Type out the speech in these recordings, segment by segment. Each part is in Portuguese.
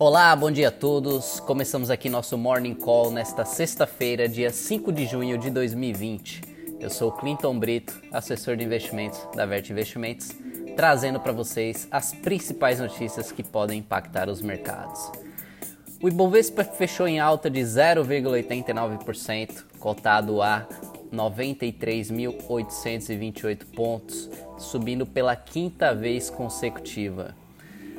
Olá, bom dia a todos. Começamos aqui nosso Morning Call nesta sexta-feira, dia 5 de junho de 2020. Eu sou Clinton Brito, assessor de investimentos da Vert Investimentos, trazendo para vocês as principais notícias que podem impactar os mercados. O Ibovespa fechou em alta de 0,89%, cotado a 93.828 pontos, subindo pela quinta vez consecutiva.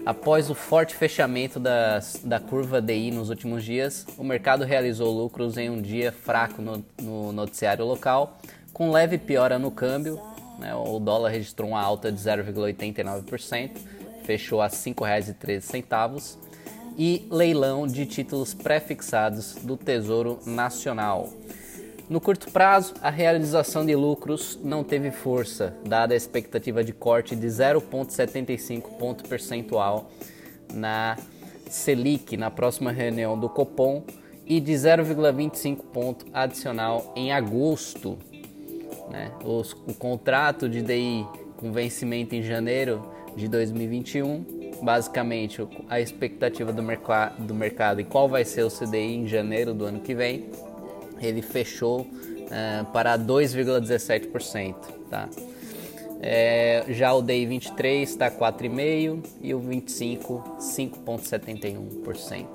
Após o forte fechamento das, da curva DI nos últimos dias, o mercado realizou lucros em um dia fraco no, no noticiário local, com leve piora no câmbio. Né, o dólar registrou uma alta de 0,89%, fechou a R$ 5,13, e leilão de títulos pré-fixados do Tesouro Nacional. No curto prazo, a realização de lucros não teve força, dada a expectativa de corte de 0,75 ponto percentual na Selic na próxima reunião do Copom e de 0,25 ponto adicional em agosto. Né? Os, o contrato de DI com vencimento em janeiro de 2021, basicamente a expectativa do, merc do mercado e qual vai ser o CDI em janeiro do ano que vem ele fechou uh, para 2,17%. Tá? É, já o DI 23 está 4,5% e o 25 5,71%.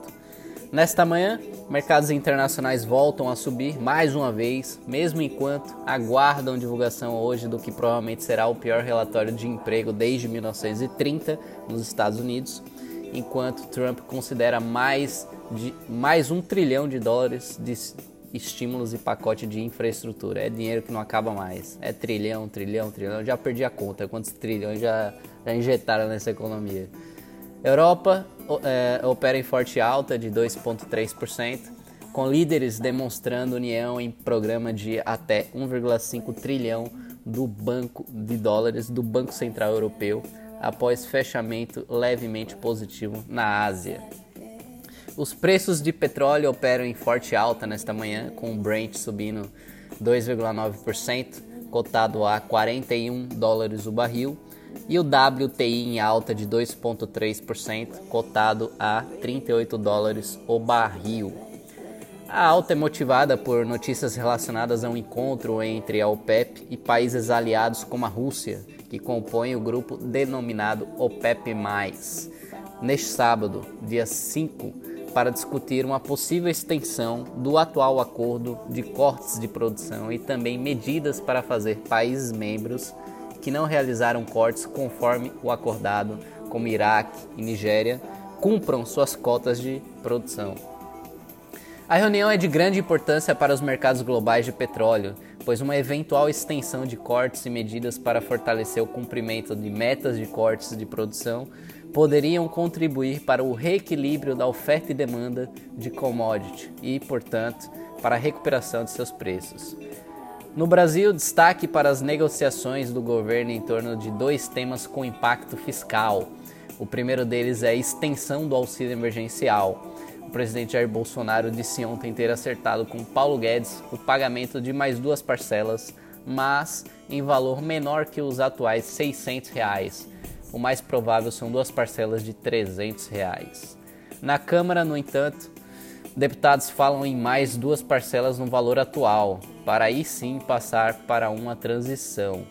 Nesta manhã, mercados internacionais voltam a subir mais uma vez, mesmo enquanto aguardam divulgação hoje do que provavelmente será o pior relatório de emprego desde 1930 nos Estados Unidos, enquanto Trump considera mais de mais um trilhão de dólares de estímulos e pacote de infraestrutura. É dinheiro que não acaba mais. É trilhão, trilhão, trilhão. Eu já perdi a conta quantos trilhões já, já injetaram nessa economia. Europa é, opera em forte alta de 2,3%, com líderes demonstrando união em programa de até 1,5 trilhão do Banco de Dólares do Banco Central Europeu após fechamento levemente positivo na Ásia. Os preços de petróleo operam em forte alta nesta manhã, com o Brent subindo 2,9%, cotado a 41 dólares o barril, e o WTI em alta de 2,3%, cotado a 38 dólares o barril. A alta é motivada por notícias relacionadas a um encontro entre a OPEP e países aliados como a Rússia, que compõem o grupo denominado OPEP+. Neste sábado, dia 5 para discutir uma possível extensão do atual acordo de cortes de produção e também medidas para fazer países membros que não realizaram cortes conforme o acordado, como Iraque e Nigéria, cumpram suas cotas de produção. A reunião é de grande importância para os mercados globais de petróleo, pois uma eventual extensão de cortes e medidas para fortalecer o cumprimento de metas de cortes de produção poderiam contribuir para o reequilíbrio da oferta e demanda de commodity e, portanto, para a recuperação de seus preços. No Brasil, destaque para as negociações do governo em torno de dois temas com impacto fiscal. O primeiro deles é a extensão do auxílio emergencial. Presidente Jair Bolsonaro disse ontem ter acertado com Paulo Guedes o pagamento de mais duas parcelas, mas em valor menor que os atuais R$ 600. Reais o mais provável são duas parcelas de 300 reais. Na Câmara, no entanto, deputados falam em mais duas parcelas no valor atual, para aí sim passar para uma transição.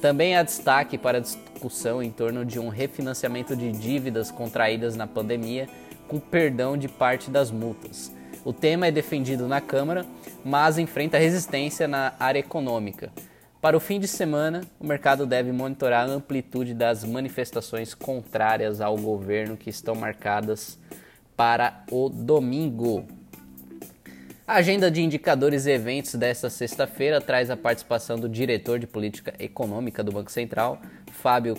Também há destaque para a discussão em torno de um refinanciamento de dívidas contraídas na pandemia com perdão de parte das multas. O tema é defendido na Câmara, mas enfrenta resistência na área econômica. Para o fim de semana, o mercado deve monitorar a amplitude das manifestações contrárias ao governo que estão marcadas para o domingo. A agenda de indicadores e eventos desta sexta-feira traz a participação do diretor de política econômica do Banco Central, Fábio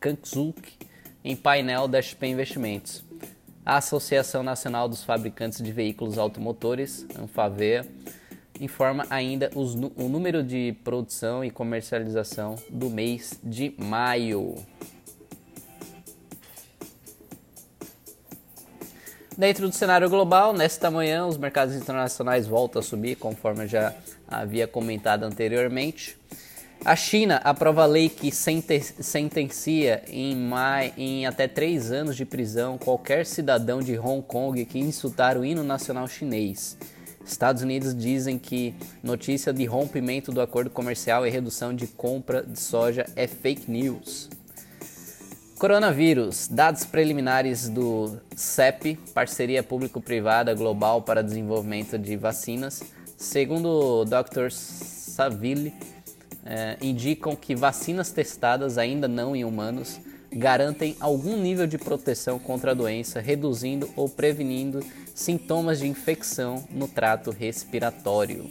Kanczuk, em painel da XP Investimentos. A Associação Nacional dos Fabricantes de Veículos Automotores, ANFAVEA, informa ainda os, o número de produção e comercialização do mês de maio. Dentro do cenário global, nesta manhã, os mercados internacionais voltam a subir, conforme eu já havia comentado anteriormente. A China aprova lei que sentencia em, mai, em até três anos de prisão qualquer cidadão de Hong Kong que insultar o hino nacional chinês. Estados Unidos dizem que notícia de rompimento do acordo comercial e redução de compra de soja é fake news. Coronavírus. Dados preliminares do CEP, Parceria Público-Privada Global para Desenvolvimento de Vacinas, segundo o Dr. Saville, eh, indicam que vacinas testadas ainda não em humanos garantem algum nível de proteção contra a doença, reduzindo ou prevenindo sintomas de infecção no trato respiratório.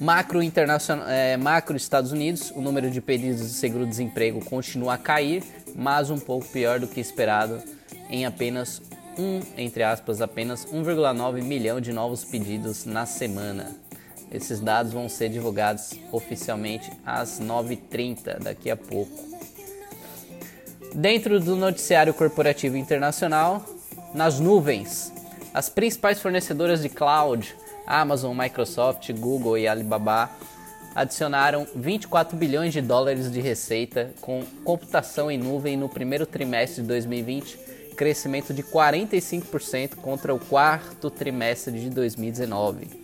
Macro, internacional, é, macro Estados Unidos, o número de pedidos de seguro-desemprego continua a cair, mas um pouco pior do que esperado, em apenas um, entre aspas, apenas 1,9 milhão de novos pedidos na semana. Esses dados vão ser divulgados oficialmente às 9h30 daqui a pouco. Dentro do noticiário corporativo internacional, nas nuvens, as principais fornecedoras de cloud Amazon, Microsoft, Google e Alibaba adicionaram 24 bilhões de dólares de receita com computação em nuvem no primeiro trimestre de 2020, crescimento de 45% contra o quarto trimestre de 2019.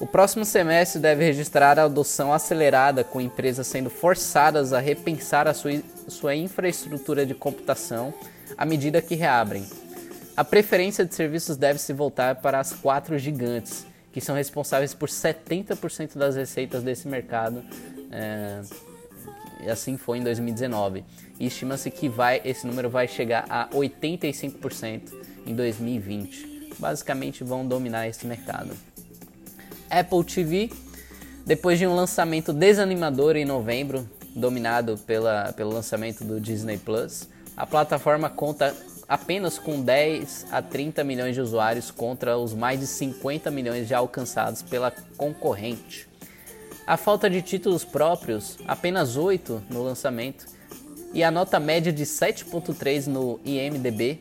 O próximo semestre deve registrar a adoção acelerada, com empresas sendo forçadas a repensar a sua, sua infraestrutura de computação à medida que reabrem. A preferência de serviços deve se voltar para as quatro gigantes, que são responsáveis por 70% das receitas desse mercado. É, e assim foi em 2019. E estima-se que vai, esse número vai chegar a 85% em 2020. Basicamente vão dominar esse mercado. Apple TV, depois de um lançamento desanimador em novembro, dominado pela, pelo lançamento do Disney Plus, a plataforma conta apenas com 10 a 30 milhões de usuários contra os mais de 50 milhões já alcançados pela concorrente. A falta de títulos próprios, apenas 8 no lançamento, e a nota média de 7.3 no IMDb.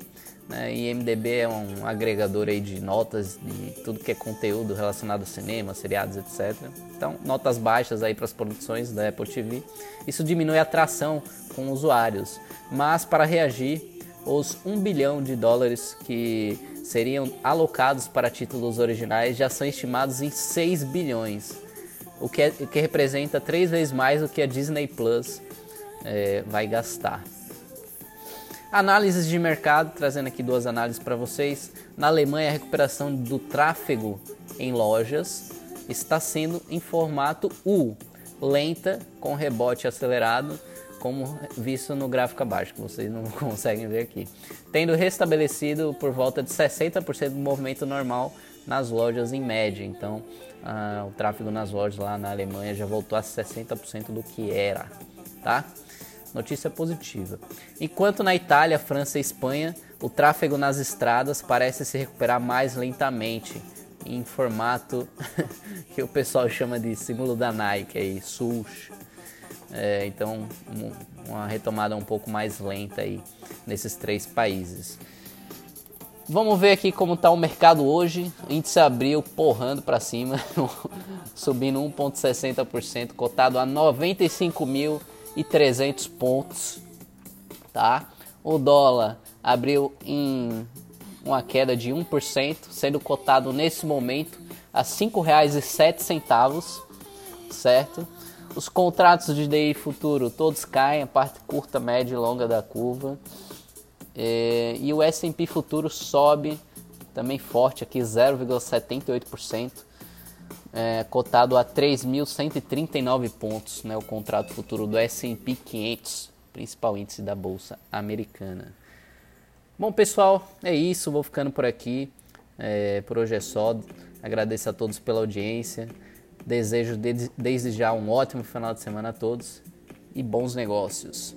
Né? IMDb é um agregador aí de notas de tudo que é conteúdo relacionado a cinema, seriados, etc. Então, notas baixas aí para as produções da Apple TV. Isso diminui a atração com usuários, mas para reagir, os 1 bilhão de dólares que seriam alocados para títulos originais já são estimados em 6 bilhões, o que, é, o que representa três vezes mais do que a Disney Plus é, vai gastar. Análises de mercado, trazendo aqui duas análises para vocês. Na Alemanha, a recuperação do tráfego em lojas está sendo em formato U, lenta, com rebote acelerado como visto no gráfico abaixo, que vocês não conseguem ver aqui. Tendo restabelecido por volta de 60% do movimento normal nas lojas em média. Então, ah, o tráfego nas lojas lá na Alemanha já voltou a 60% do que era, tá? Notícia positiva. Enquanto na Itália, França e Espanha, o tráfego nas estradas parece se recuperar mais lentamente, em formato que o pessoal chama de símbolo da Nike, aí, swoosh. É, então, uma retomada um pouco mais lenta aí nesses três países. Vamos ver aqui como está o mercado hoje. O índice abriu porrando para cima, subindo 1,60%, cotado a 95.300 pontos. Tá? O dólar abriu em uma queda de 1%, sendo cotado nesse momento a R$ 5,07, certo? Os contratos de DI futuro todos caem, a parte curta, média e longa da curva. É, e o S&P futuro sobe também forte aqui 0,78%, é, cotado a 3.139 pontos, né, o contrato futuro do S&P 500, principal índice da bolsa americana. Bom pessoal, é isso, vou ficando por aqui. É, por hoje é só. Agradeço a todos pela audiência. Desejo desde já um ótimo final de semana a todos e bons negócios.